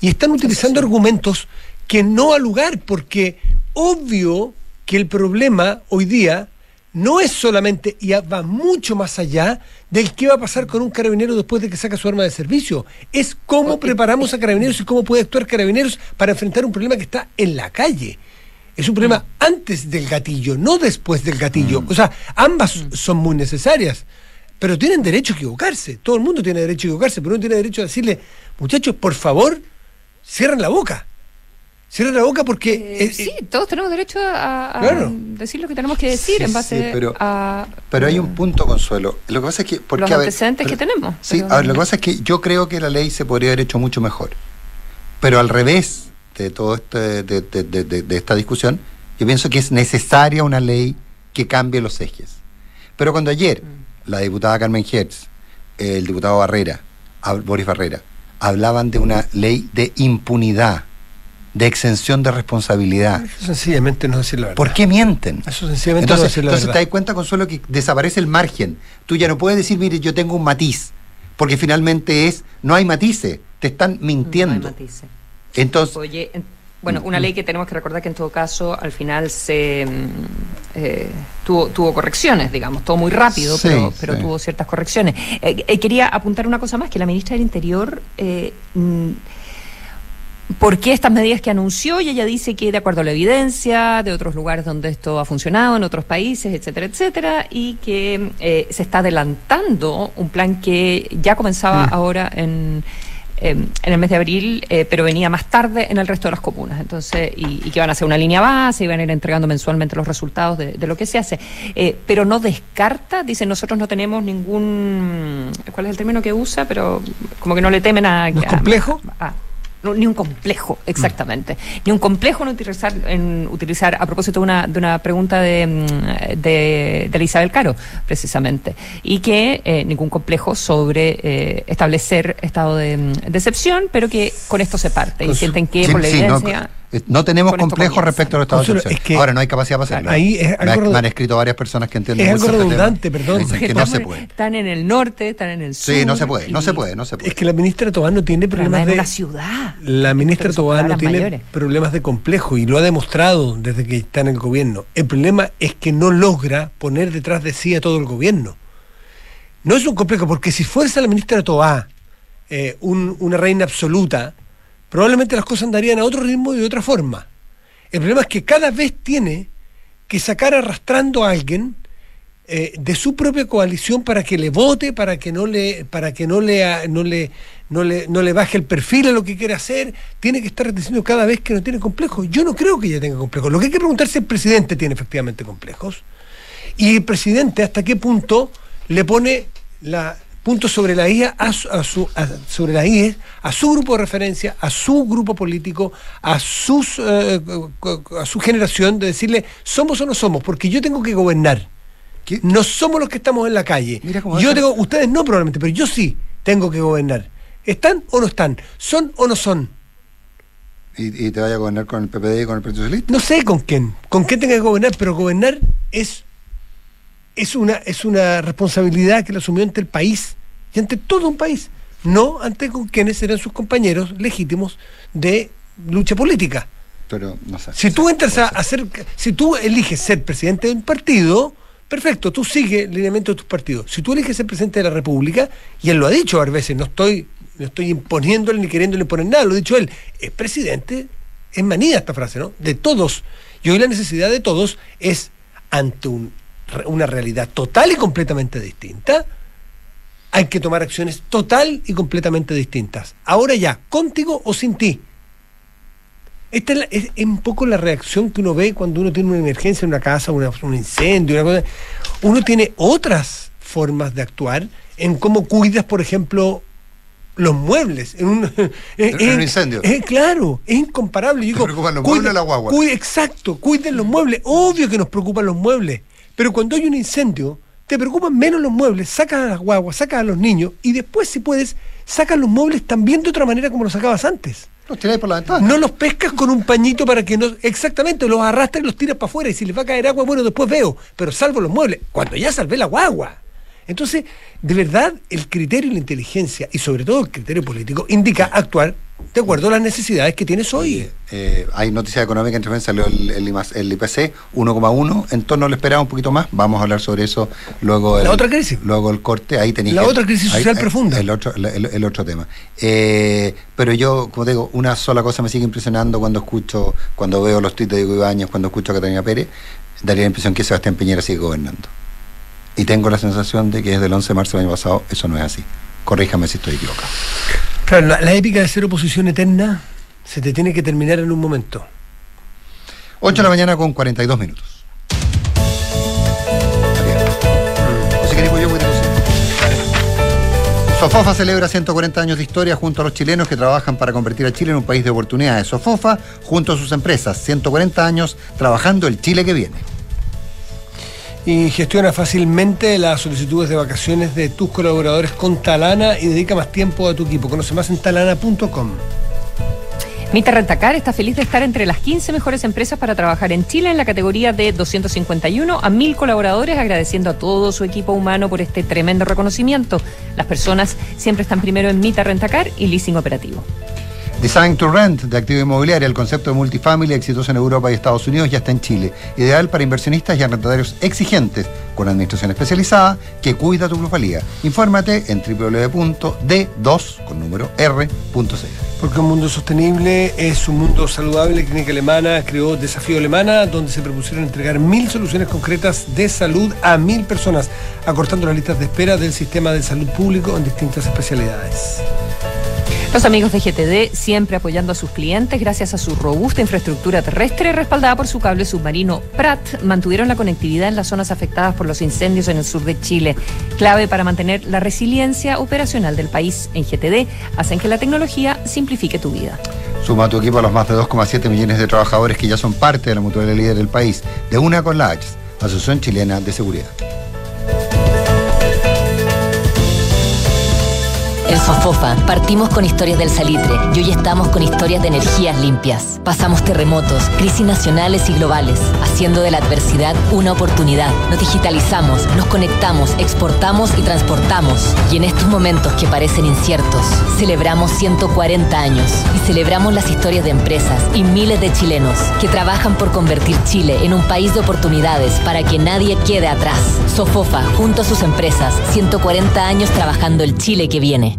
y están utilizando argumentos que no al lugar, porque obvio que el problema hoy día no es solamente, y va mucho más allá del qué va a pasar con un carabinero después de que saca su arma de servicio. Es cómo preparamos a carabineros y cómo puede actuar carabineros para enfrentar un problema que está en la calle. Es un problema mm. antes del gatillo, no después del gatillo. Mm. O sea, ambas mm. son muy necesarias, pero tienen derecho a equivocarse. Todo el mundo tiene derecho a equivocarse, pero uno tiene derecho a decirle, muchachos, por favor, cierren la boca. Cierren la boca porque... Eh, sí, todos tenemos derecho a, decir lo que tenemos que decir en base pero, a... Pero hay un punto, Consuelo. Lo que pasa es que... Porque, los antecedentes que tenemos. Sí, a ver, lo que pasa es que yo creo que la ley se podría haber hecho mucho mejor. Pero al revés, de todo este, de, esta discusión, yo pienso que es necesaria una ley que cambie los ejes. Pero cuando ayer mm. la diputada Carmen Hertz, el diputado Barrera, Boris Barrera, hablaban de una ley de impunidad, de exención de responsabilidad. Eso sencillamente no decir la verdad. ¿Por qué mienten? Eso sencillamente entonces, no decir la entonces te das cuenta, Consuelo, que desaparece el margen. Tú ya no puedes decir, mire, yo tengo un matiz, porque finalmente es, no hay matices, te están mintiendo. No hay matices. Entonces, Oye, bueno, una ley que tenemos que recordar que en todo caso al final se mm, eh, tuvo, tuvo correcciones, digamos, todo muy rápido, pero, pero tuvo ciertas correcciones. Eh, eh, quería apuntar una cosa más, que la ministra del Interior... ¿Por qué estas medidas que anunció? Y ella dice que de acuerdo a la evidencia de otros lugares donde esto ha funcionado, en otros países, etcétera, etcétera, y que se está adelantando un plan que ya comenzaba mm. ahora en, Em, en el mes de abril, eh, pero venía más tarde en el resto de las comunas. Entonces, y, que van a hacer una línea base y van a ir entregando mensualmente los resultados de, lo que se hace. Eh, pero no descarta, dice, nosotros no tenemos ningún, ¿cuál es el término que usa? Pero como que no le temen a... ¿No complejo? Ni un complejo, exactamente. Ni un complejo en utilizar, en utilizar a propósito de una, de una pregunta de, mm, de, de Isabel Caro, precisamente. Y que eh, ningún complejo sobre eh, establecer estado de, mm, excepción, pero que con esto se parte. y sienten que por la evidencia. No tenemos complejos respecto al estado de excepción. Ahora no hay capacidad para hacerlo. Ahí es me, han escrito varias personas que entienden Es algo redundante, perdón. que no se puede. Están en el norte, están en el sur. Sí, no se puede, no se puede, no se puede. Es que la ministra Tobán no tiene problemas de... la ciudad. La ministra Tobán no tiene problemas de complejo y lo ha demostrado desde que está en el gobierno. El problema es que no logra poner detrás de sí a todo el gobierno. No es un complejo, porque si fuese la ministra Tobá eh, una reina absoluta, probablemente las cosas andarían a otro ritmo y de otra forma. El problema es que cada vez tiene que sacar arrastrando a alguien eh, de su propia coalición para que le vote, para que no le, para que no le, no le, no le, no le baje el perfil a lo que quiere hacer, tiene que estar diciendo cada vez que no tiene complejos. Yo no creo que ella tenga complejos. Lo que hay que preguntarse es si el presidente tiene efectivamente complejos. Y el presidente hasta qué punto le pone la, punto sobre la IA a su, sobre la IA, a su grupo de referencia, a su grupo político, a sus eh, a su generación de decirle somos o no somos, porque yo tengo que gobernar. No somos los que estamos en la calle. yo tengo, ustedes no probablemente, pero yo sí tengo que gobernar. ¿Están o no están? ¿Son o no son? ¿Y, te vaya a gobernar con el PPD y con el Partido Socialista? No sé con quién, con quién tenga que gobernar, pero gobernar es es una, es una responsabilidad que le asumió ante el país y ante todo un país, no ante con quienes eran sus compañeros legítimos de lucha política. Pero no sé. Si tú entras a hacer, si tú eliges ser presidente de un partido, perfecto, tú sigues el lineamiento de tus partidos. Si tú eliges ser presidente de la República, y él lo ha dicho a veces, no estoy, no estoy imponiéndole ni queriéndole imponer nada, lo ha dicho él, es presidente, es manía esta frase, ¿no? De todos. Y hoy la necesidad de todos es ante un una realidad total y completamente distinta, hay que tomar acciones total y completamente distintas. Ahora ya, contigo o sin ti. Esta es, un poco la reacción que uno ve cuando uno tiene una emergencia en una casa, un incendio, una cosa. Uno tiene otras formas de actuar en cómo cuidas, por ejemplo, los muebles. En un, incendio. claro, es incomparable. Yo preocupan los muebles la guagua. exacto, cuiden los muebles. Obvio que nos preocupan los muebles. Pero cuando hay un incendio, te preocupan menos los muebles, sacas a las guaguas, sacas a los niños y después, si puedes, sacas los muebles también de otra manera como los sacabas antes. Los tiráis por la ventana. No los pescas con un pañito para que no. Exactamente, los arrastras y los tiras para afuera. Y si les va a caer agua, bueno, después veo. Pero salvo los muebles. Cuando ya salvé la guagua. Entonces, de verdad, el criterio y la inteligencia, y sobre todo el criterio político, indica actuar de acuerdo a las necesidades que tienes hoy. Eh, hay noticias económicas, entre salió el, el, IPC 1,1, en torno lo esperaba un poquito más, vamos a hablar sobre eso luego. la otra crisis. Luego el corte, ahí tenéis... La otra crisis social profunda. El otro, el, otro tema. Eh, pero yo, como te digo, una sola cosa me sigue impresionando cuando escucho, cuando veo los tweets de Diego Ibáñez, cuando escucho a Catalina Pérez, daría la impresión que Sebastián Piñera sigue gobernando. Y tengo la sensación de que desde el 11 de marzo del año pasado eso no es así. Corríjame si estoy equivocado. Claro, la, épica de ser oposición eterna se te tiene que terminar en un momento. 8 de la mañana con 42 minutos. Sofofa celebra 140 años de historia junto a los chilenos que trabajan para convertir a Chile en un país de oportunidades. Sofofa, junto a sus empresas, 140 años trabajando el Chile que viene y gestiona fácilmente las solicitudes de vacaciones de tus colaboradores con Talana y dedica más tiempo a tu equipo. Conoce más en talana.com. Mita Rentacar está feliz de estar entre las 15 mejores empresas para trabajar en Chile en la categoría de 251 a 1000 colaboradores, agradeciendo a todo su equipo humano por este tremendo reconocimiento. Las personas siempre están primero en Mita Rentacar y leasing operativo. Design to Rent de activo inmobiliario, el concepto de multifamily exitoso en Europa y Estados Unidos ya está en Chile. Ideal para inversionistas y arrendatarios exigentes, con administración especializada que cuida tu plusvalía. Infórmate en www.d2 con número Porque un mundo sostenible es un mundo saludable. Clínica Alemana creó Desafío Alemana, donde se propusieron entregar mil soluciones concretas de salud a mil personas, acortando las listas de espera del sistema de salud público en distintas especialidades. Los amigos de GTD siempre apoyando a sus clientes gracias a su robusta infraestructura terrestre respaldada por su cable submarino Prat, mantuvieron la conectividad en las zonas afectadas por los incendios en el sur de Chile, clave para mantener la resiliencia operacional del país. En GTD hacen que la tecnología simplifique tu vida. Suma a tu equipo a los más de 2,7 millones de trabajadores que ya son parte de la mutualidad líder del país, de una con la H, Asociación Chilena de Seguridad. En Sofofa partimos con historias del salitre y hoy estamos con historias de energías limpias. Pasamos terremotos, crisis nacionales y globales, haciendo de la adversidad una oportunidad. Nos digitalizamos, nos conectamos, exportamos y transportamos. Y en estos momentos que parecen inciertos, celebramos 140 años y celebramos las historias de empresas y miles de chilenos que trabajan por convertir Chile en un país de oportunidades para que nadie quede atrás. Sofofa, junto a sus empresas, 140 años trabajando el Chile que viene.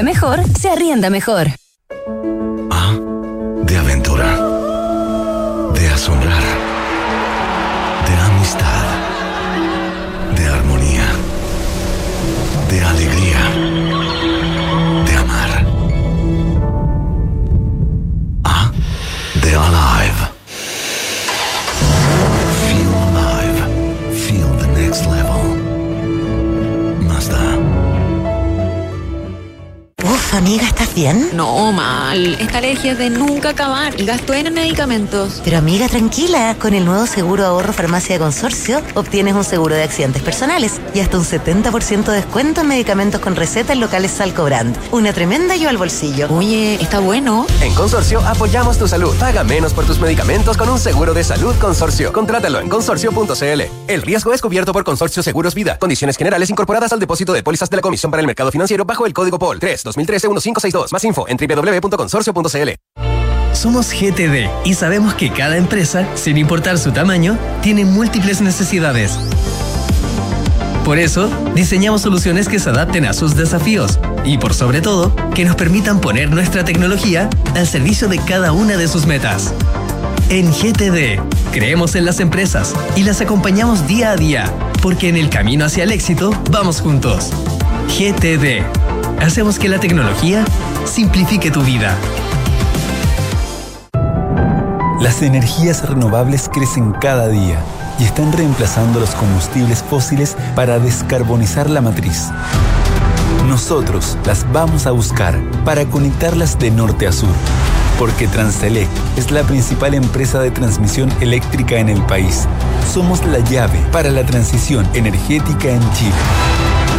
mejor, se arrienda mejor. Amiga, ¿estás bien? No, mal. Esta alergia es de nunca acabar. Y gasto en medicamentos. Pero amiga, tranquila. Con el nuevo seguro ahorro farmacia de consorcio, obtienes un seguro de accidentes personales y hasta un 70% de descuento en medicamentos con receta en locales Salcobrand. Una tremenda yo al bolsillo. Oye, está bueno. En Consorcio apoyamos tu salud. Paga menos por tus medicamentos con un seguro de salud Consorcio. Contrátalo en consorcio.cl. El riesgo es cubierto por Consorcio Seguros Vida. Condiciones generales incorporadas al depósito de pólizas de la Comisión para el Mercado Financiero bajo el código POL 3 2013-1562. Más info en www.consorcio.cl. Somos GTD y sabemos que cada empresa, sin importar su tamaño, tiene múltiples necesidades. Por eso, diseñamos soluciones que se adapten a sus desafíos y, por sobre todo, que nos permitan poner nuestra tecnología al servicio de cada una de sus metas. En GTD, creemos en las empresas y las acompañamos día a día, porque en el camino hacia el éxito vamos juntos. GTD. Hacemos que la tecnología simplifique tu vida. Las energías renovables crecen cada día y están reemplazando los combustibles fósiles para descarbonizar la matriz. Nosotros las vamos a buscar para conectarlas de norte a sur, porque Transelec es la principal empresa de transmisión eléctrica en el país. Somos la llave para la transición energética en Chile.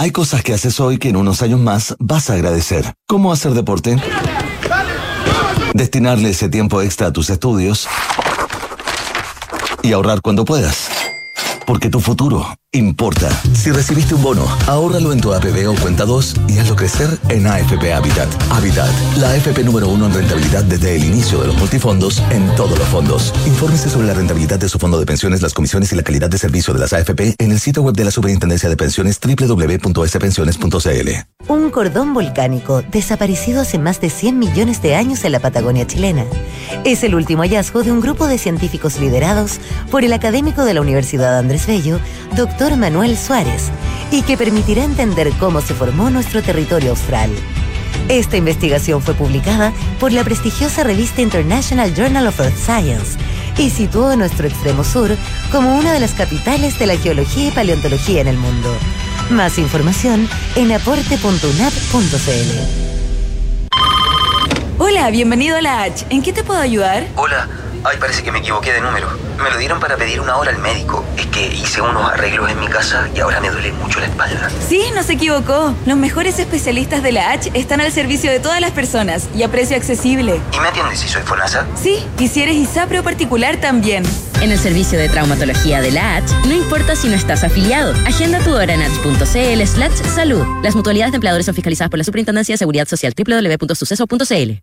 Hay cosas que haces hoy que en unos años más vas a agradecer. ¿Cómo hacer deporte? Destinarle ese tiempo extra a tus estudios y ahorrar cuando puedas. Porque tu futuro importa. Si recibiste un bono, ahórralo en tu APB o cuenta 2 y hazlo crecer en AFP Habitat. Habitat, la AFP número uno en rentabilidad desde el inicio de los multifondos en todos los fondos. Infórmese sobre la rentabilidad de su fondo de pensiones, las comisiones y la calidad de servicio de las AFP en el sitio web de la Superintendencia de Pensiones www.spensiones.cl. Un cordón volcánico desaparecido hace más de 100 millones de años en la Patagonia chilena. Es el último hallazgo de un grupo de científicos liderados por el académico de la Universidad Andrés Bello, doctor Manuel Suárez y que permitirá entender cómo se formó nuestro territorio austral. Esta investigación fue publicada por la prestigiosa revista International Journal of Earth Science y situó a nuestro extremo sur como una de las capitales de la geología y paleontología en el mundo. Más información en aporte.unap.cl. Hola, bienvenido a la H. ¿En qué te puedo ayudar? Hola. Ay, parece que me equivoqué de número. Me lo dieron para pedir una hora al médico. Es que hice unos arreglos en mi casa y ahora me duele mucho la espalda. Sí, no se equivocó. Los mejores especialistas de la H están al servicio de todas las personas y a precio accesible. ¿Y me atiendes si soy FONASA? Sí, y si eres ISAPRE particular también. En el servicio de traumatología de la H, no importa si no estás afiliado. Agenda tu hora en h.cl slash salud. Las mutualidades de empleadores son fiscalizadas por la Superintendencia de Seguridad Social www.suceso.cl.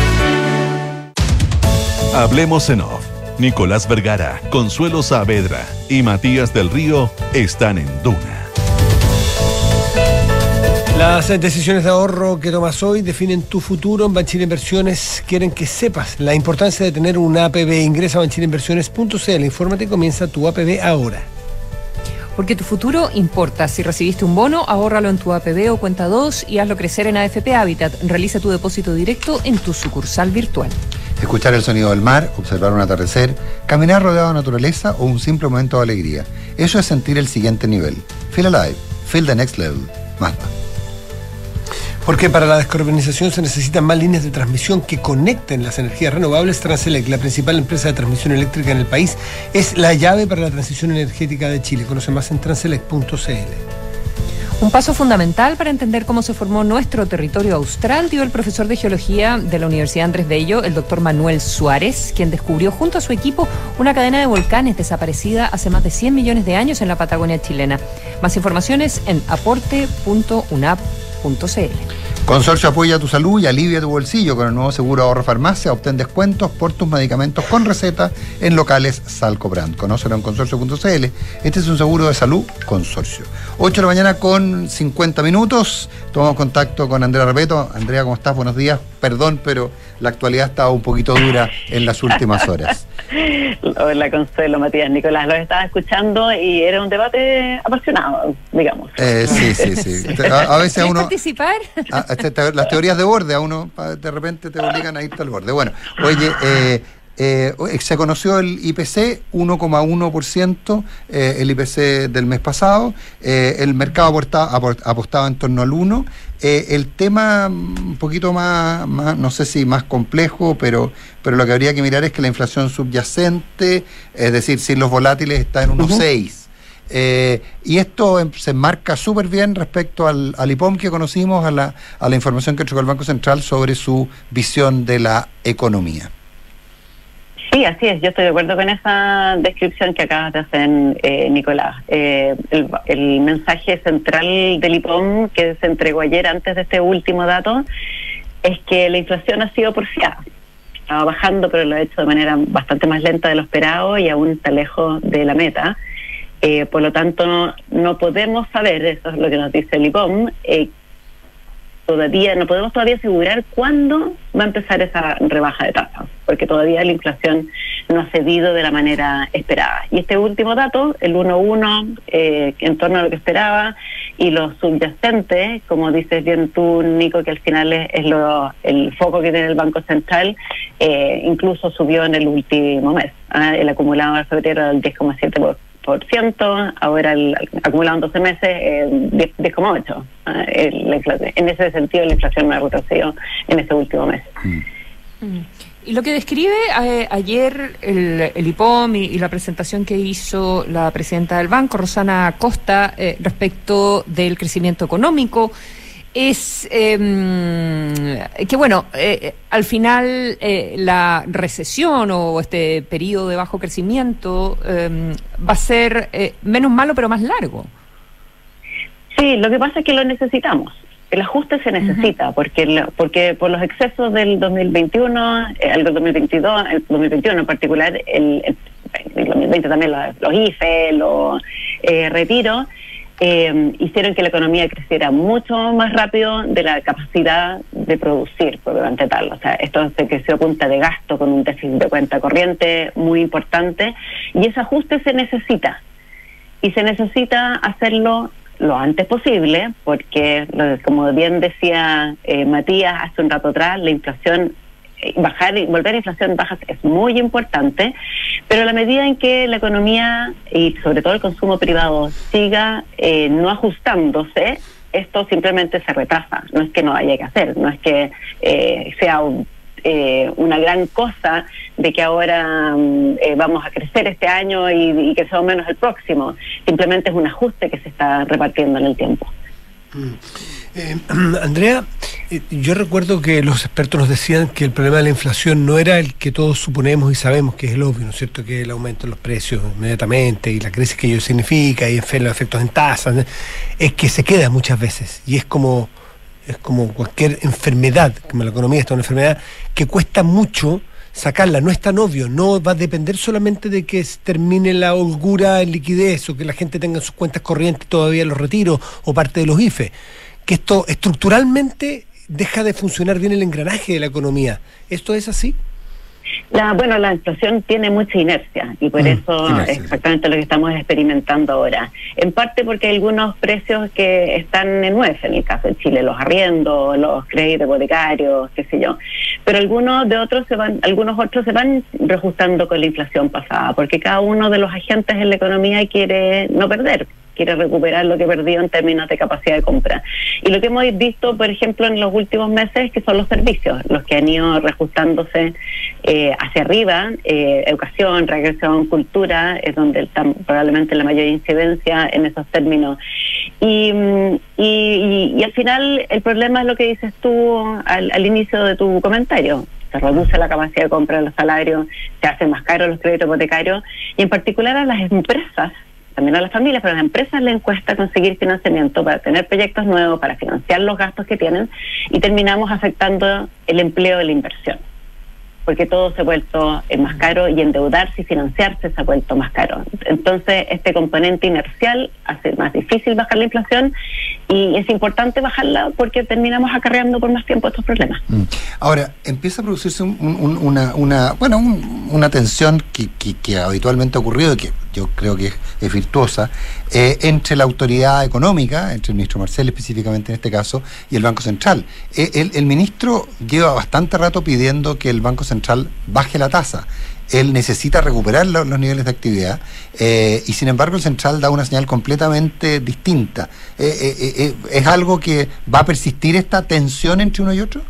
Hablemos en off. Nicolás Vergara, Consuelo Saavedra y Matías del Río están en Duna. Las decisiones de ahorro que tomas hoy definen tu futuro. En Banchile Inversiones quieren que sepas la importancia de tener una APB. Ingresa a banchileinversiones.cl. Infórmate y comienza tu APB ahora. Porque tu futuro importa. Si recibiste un bono, ahórralo en tu APB o cuenta 2 y hazlo crecer en AFP Habitat. Realiza tu depósito directo en tu sucursal virtual. Escuchar el sonido del mar, observar un atardecer, caminar rodeado de naturaleza o un simple momento de alegría. Eso es sentir el siguiente nivel. Feel alive. Feel the next level. Más. Porque para la descarbonización se necesitan más líneas de transmisión que conecten las energías renovables. Transelec, la principal empresa de transmisión eléctrica en el país, es la llave para la transición energética de Chile. Conoce más en transelec.cl. Un paso fundamental para entender cómo se formó nuestro territorio austral dio el profesor de geología de la Universidad Andrés Bello, el doctor Manuel Suárez, quien descubrió junto a su equipo una cadena de volcanes desaparecida hace más de 100 millones de años en la Patagonia chilena. Más informaciones en aporte.unap.cl. Consorcio apoya tu salud y alivia tu bolsillo con el nuevo seguro ahorro farmacia. Obtén descuentos por tus medicamentos con receta en locales Salcobrand. Conócelo en consorcio.cl. Este es un seguro de salud consorcio. 8 de la mañana con 50 minutos. Tomamos contacto con Andrea Repeto. Andrea, ¿cómo estás? Buenos días. Perdón, pero la actualidad estaba un poquito dura en las últimas horas. Hola, Consuelo, Matías, Nicolás, lo estaba escuchando y era un debate apasionado, digamos. Eh, sí, sí, sí. A, veces a uno... participar? Este, las teorías de borde, a uno de repente te obligan a irte al borde. Bueno, oye, eh, eh, se conoció el IPC 1,1%, eh, el IPC del mes pasado, eh, el mercado apostaba, apostaba, en torno al 1%. el tema un poquito más, no sé si más complejo, pero, pero lo que habría que mirar es que la inflación subyacente, es decir, sin los volátiles, está en 1,6%. y esto em, se marca súper bien respecto al, al, IPOM que conocimos, a la, a la información que entregó el Banco Central sobre su visión de la economía. Sí, así es. Yo estoy de acuerdo con esa descripción que acabas de hacer, eh, Nicolás. Eh, el, mensaje central del IPOM que se entregó ayer antes de este último dato es que la inflación ha sido porfiada. Estaba bajando, pero lo ha hecho de manera bastante más lenta de lo esperado y aún está lejos de la meta. Eh, por lo tanto, no podemos saber, eso es lo que nos dice el IPOM, todavía no podemos todavía asegurar cuándo va a empezar esa rebaja de tasas, porque todavía la inflación no ha cedido de la manera esperada. Y este último dato, el 1.1, eh, en torno a lo que esperaba, y los subyacentes, como dices bien tú, Nico, que al final es, lo, el foco que tiene el Banco Central, eh, incluso subió en el último mes. ¿ah? El acumulado de febrero del 10,7%. 10%, ahora el, acumulado en 12 meses eh, 10,8%. Ah, en ese sentido, la inflación no ha retrocedido en este último mes. Mm. Y lo que describe eh, ayer el, el IPOM y, y, la presentación que hizo la presidenta del banco, Rosana Costa, eh, respecto del crecimiento económico, es eh, que, bueno, eh, al final eh, la recesión o este periodo de bajo crecimiento em, va a ser eh, menos malo pero más largo. Sí, lo que pasa es que lo necesitamos. El ajuste se necesita porque porque por los excesos del 2021, el del 2022, el 2021 en particular, el, el, el 2020 también los, los IFE, los eh, retiros, eh, hicieron que la economía creciera mucho más rápido de la capacidad de producir, durante tal. O sea, esto se creció a punta de gasto con un déficit de cuenta corriente muy importante y ese ajuste se necesita. Y se necesita hacerlo lo antes posible, porque, como bien decía eh, Matías hace un rato atrás, la inflación bajar y volver a inflación bajas es muy importante, pero a la medida en que la economía y sobre todo el consumo privado siga eh, no ajustándose, esto simplemente se retrasa. No es que no haya que hacer, no es que eh, sea un, eh, una gran cosa de que ahora mm, eh, vamos a crecer este año y, y que sea menos el próximo. Simplemente es un ajuste que se está repartiendo en el tiempo. Mm. Eh, Andrea, eh, yo recuerdo que los expertos nos decían que el problema de la inflación no era el que todos suponemos y sabemos que es el obvio, ¿no es cierto? Que el aumento de los precios inmediatamente y la crisis que ello significa y los efectos en tasas, es que se queda muchas veces y es como es como cualquier enfermedad, como la economía está una enfermedad que cuesta mucho sacarla, no es tan obvio, no va a depender solamente de que termine la holgura en liquidez o que la gente tenga en sus cuentas corrientes todavía los retiros o parte de los IFE que esto estructuralmente deja de funcionar bien el engranaje de la economía. ¿Esto es así? La, bueno, la inflación tiene mucha inercia y por mm, eso inercia. es exactamente lo que estamos experimentando ahora. En parte porque hay algunos precios que están en nueve, en el caso de Chile, los arriendos, los créditos hipotecarios, qué sé yo. Pero algunos de otros se van, algunos otros se van reajustando con la inflación pasada, porque cada uno de los agentes en la economía quiere no perder quiere recuperar lo que perdió en términos de capacidad de compra. Y lo que hemos visto, por ejemplo, en los últimos meses, que son los servicios, los que han ido reajustándose eh, hacia arriba, eh, educación, regresión, cultura, es donde está probablemente la mayor incidencia en esos términos. Y, y, y, y al final el problema es lo que dices tú al, al inicio de tu comentario se reduce la capacidad de compra de los salarios, se hacen más caros los créditos hipotecarios y en particular a las empresas también a las familias, pero a las empresas les cuesta conseguir financiamiento para tener proyectos nuevos, para financiar los gastos que tienen y terminamos afectando el empleo de la inversión porque todo se ha vuelto eh, más caro y endeudarse y financiarse se ha vuelto más caro. Entonces, este componente inercial hace más difícil bajar la inflación y es importante bajarla porque terminamos acarreando por más tiempo estos problemas. Mm. Ahora, empieza a producirse un, un, una, bueno, un, una tensión que, que, que, habitualmente ha ocurrido y que yo creo que es, virtuosa, eh, entre la autoridad económica, entre el ministro Marcel específicamente en este caso, y el Banco Central. Eh, el, ministro lleva bastante rato pidiendo que el Banco Central baje la tasa él necesita recuperar los, niveles de actividad eh, y sin embargo el central da una señal completamente distinta. ¿Es algo que va a persistir esta tensión entre uno y otro?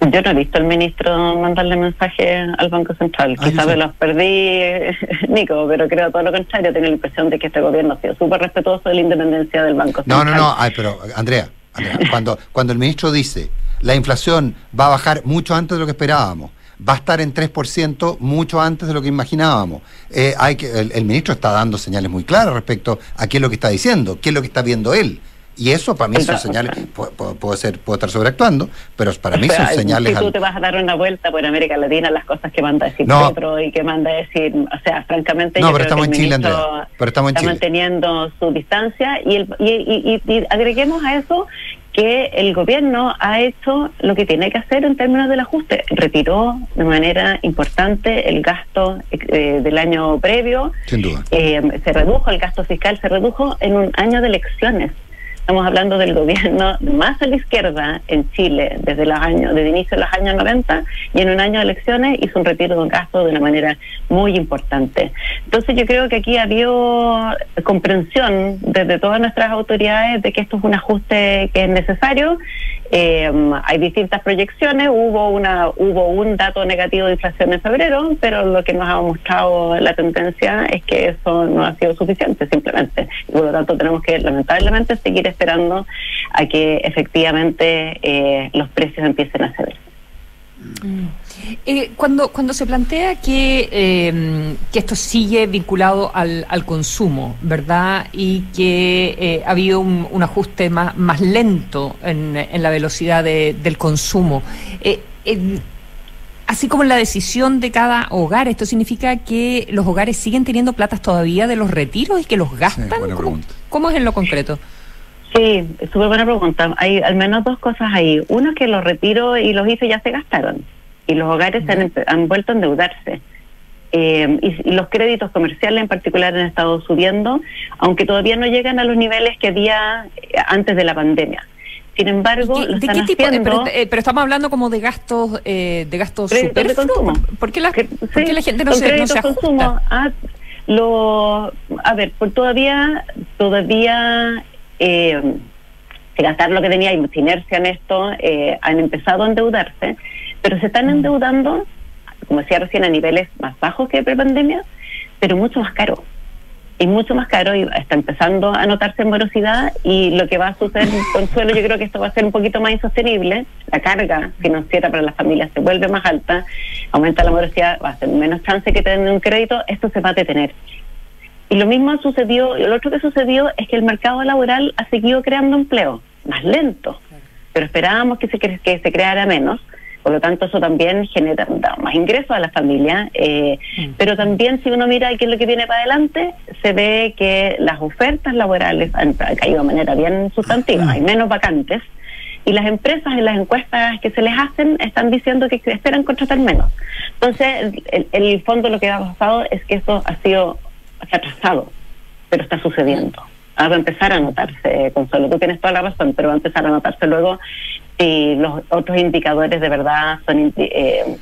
Yo no he visto al ministro mandarle mensaje al Banco Central. Ah, Quizás me los perdí, Nico, pero creo todo lo contrario. Tengo la impresión de que este gobierno ha sido súper respetuoso de la independencia del Banco Central. No, no, no, Ay, pero Andrea, Andrea cuando, cuando el ministro dice la inflación va a bajar mucho antes de lo que esperábamos, va a estar en 3% mucho antes de lo que imaginábamos. Eh, hay que, el, el, ministro está dando señales muy claras respecto a qué es lo que está diciendo, qué es lo que está viendo él. Y eso para mí son señales, puedo, puedo, ser, puedo estar sobreactuando, pero para mí son señales... Si tú te vas a dar una vuelta por América Latina, las cosas que manda a decir no. Petro y que manda a decir, o sea, francamente... No, pero estamos en Chile, Andrea, pero estamos en está Chile. manteniendo su distancia y, el, y, y, y, agreguemos a eso que el gobierno ha hecho lo que tiene que hacer en términos del ajuste. Retiró de manera importante el gasto eh, del año previo. Sin duda. Eh, se redujo el gasto fiscal, se redujo en un año de elecciones Estamos hablando del gobierno más a la izquierda en Chile desde los años, desde inicio de los años 90 y en un año de elecciones hizo un retiro de un gasto de una manera muy importante. Entonces yo creo que aquí ha habido comprensión desde todas nuestras autoridades de que esto es un ajuste que es necesario. Eh, hay distintas proyecciones, hubo una hubo un dato negativo de inflación en febrero, pero lo que nos ha mostrado la tendencia es que eso no ha sido suficiente simplemente. Y por lo tanto tenemos que lamentablemente seguir esperando a que efectivamente eh, los precios empiecen a ceder. Eh, cuando, cuando se plantea que, eh, que esto sigue vinculado al, al consumo, ¿verdad? Y que eh, ha habido un, un, ajuste más, más lento en, en la velocidad de, del consumo. Eh, así como en la decisión de cada hogar, ¿esto significa que los hogares siguen teniendo platas todavía de los retiros y que los gastan? Sí, ¿Cómo, ¿Cómo es en lo concreto? Sí, súper buena pregunta. Hay al menos dos cosas ahí. Uno es que los retiros y los IFE ya se gastaron y los hogares se han, han, vuelto a endeudarse. Eh, y, y, los créditos comerciales en particular han estado subiendo, aunque todavía no llegan a los niveles que había antes de la pandemia. Sin embargo, ¿De, qué, ¿de qué tipo? Pero, eh, pero, estamos hablando como de gastos, eh, de gastos de consumo. ¿Por qué la, que, ¿por qué la gente no se, no se ajusta? consumo. Ah, lo, a ver, por todavía, todavía eh, gastar lo que tenía y inercia en esto, eh, han empezado a endeudarse, pero se están endeudando, como decía recién, a niveles más bajos que pre-pandemia, pero mucho más caro. Y mucho más caro y está empezando a notarse en morosidad y lo que va a suceder en Consuelo, yo creo que esto va a ser un poquito más insostenible, la carga financiera para las familias se vuelve más alta, aumenta la morosidad, va a ser menos chance que tener un crédito, esto se va a detener. Y lo mismo sucedió, lo otro que sucedió es que el mercado laboral ha seguido creando empleo, más lento, pero esperábamos que se, cre que se creara menos, por lo tanto eso también genera más ingresos a la familia, eh, mm. pero también si uno mira qué es lo que viene para adelante, se ve que las ofertas laborales han caído de manera bien sustantiva, hay menos vacantes, y las empresas en las encuestas que se les hacen están diciendo que esperan contratar menos. Entonces, el, el fondo lo que ha pasado es que eso ha sido se ha atrasado, pero está sucediendo. Va a empezar a notarse, Consuelo. Tú tienes toda la razón, pero va a empezar a notarse luego y los otros indicadores de verdad son, eh,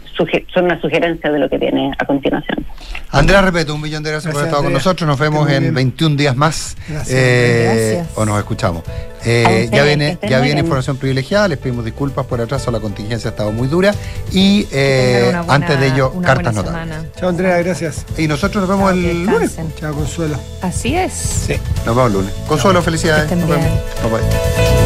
son una sugerencia de lo que viene a continuación. Andrea Repeto, un millón de gracias, gracias por haber estado con nosotros. Nos vemos en 21 días más. Gracias. Eh, gracias. O nos escuchamos. Eh, ya viene, ya viene información privilegiada. Les pedimos disculpas por atraso. La contingencia ha estado muy dura. Y eh, buena, antes de ello, cartas notables. Chao, Andrea. Gracias. Y nosotros nos vemos Chao, el lunes. Chao, Consuelo. Así es. Sí. Nos vemos el lunes. Consuelo, felicidades. Nos vemos. Bye bye.